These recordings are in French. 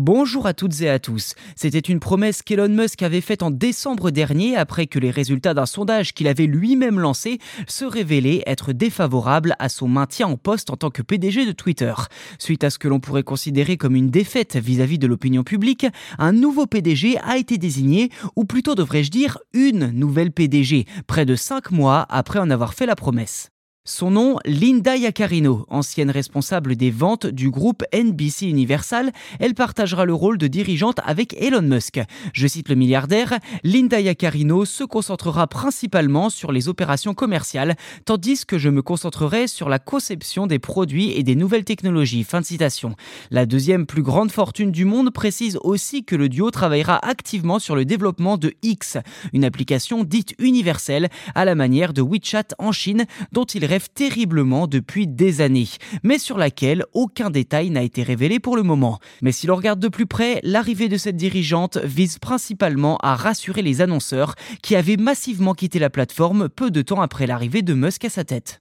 Bonjour à toutes et à tous. C'était une promesse qu'Elon Musk avait faite en décembre dernier après que les résultats d'un sondage qu'il avait lui-même lancé se révélaient être défavorables à son maintien en poste en tant que PDG de Twitter. Suite à ce que l'on pourrait considérer comme une défaite vis-à-vis de l'opinion publique, un nouveau PDG a été désigné, ou plutôt devrais-je dire une nouvelle PDG, près de cinq mois après en avoir fait la promesse. Son nom, Linda Yacarino, ancienne responsable des ventes du groupe NBC Universal, elle partagera le rôle de dirigeante avec Elon Musk. Je cite le milliardaire, Linda Yacarino se concentrera principalement sur les opérations commerciales, tandis que je me concentrerai sur la conception des produits et des nouvelles technologies. Fin de citation. La deuxième plus grande fortune du monde précise aussi que le duo travaillera activement sur le développement de X, une application dite universelle à la manière de WeChat en Chine, dont il rêve terriblement depuis des années, mais sur laquelle aucun détail n'a été révélé pour le moment. Mais si l'on regarde de plus près, l'arrivée de cette dirigeante vise principalement à rassurer les annonceurs qui avaient massivement quitté la plateforme peu de temps après l'arrivée de Musk à sa tête.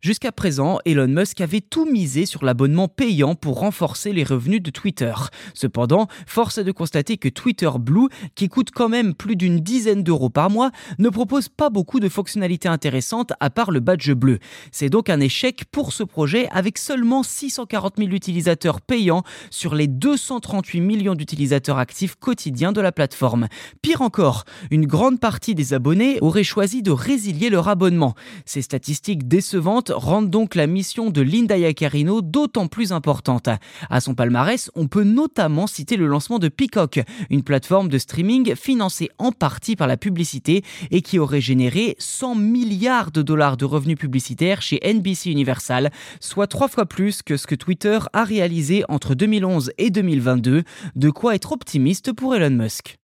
Jusqu'à présent, Elon Musk avait tout misé sur l'abonnement payant pour renforcer les revenus de Twitter. Cependant, force est de constater que Twitter Blue, qui coûte quand même plus d'une dizaine d'euros par mois, ne propose pas beaucoup de fonctionnalités intéressantes à part le badge bleu. C'est donc un échec pour ce projet avec seulement 640 000 utilisateurs payants sur les 238 millions d'utilisateurs actifs quotidiens de la plateforme. Pire encore, une grande partie des abonnés auraient choisi de résilier leur abonnement. Ces statistiques décevantes rendent donc la mission de Linda Yacarino d'autant plus importante. À son palmarès, on peut notamment citer le lancement de Peacock, une plateforme de streaming financée en partie par la publicité et qui aurait généré 100 milliards de dollars de revenus publicitaires chez NBC Universal, soit trois fois plus que ce que Twitter a réalisé entre 2011 et 2022, de quoi être optimiste pour Elon Musk.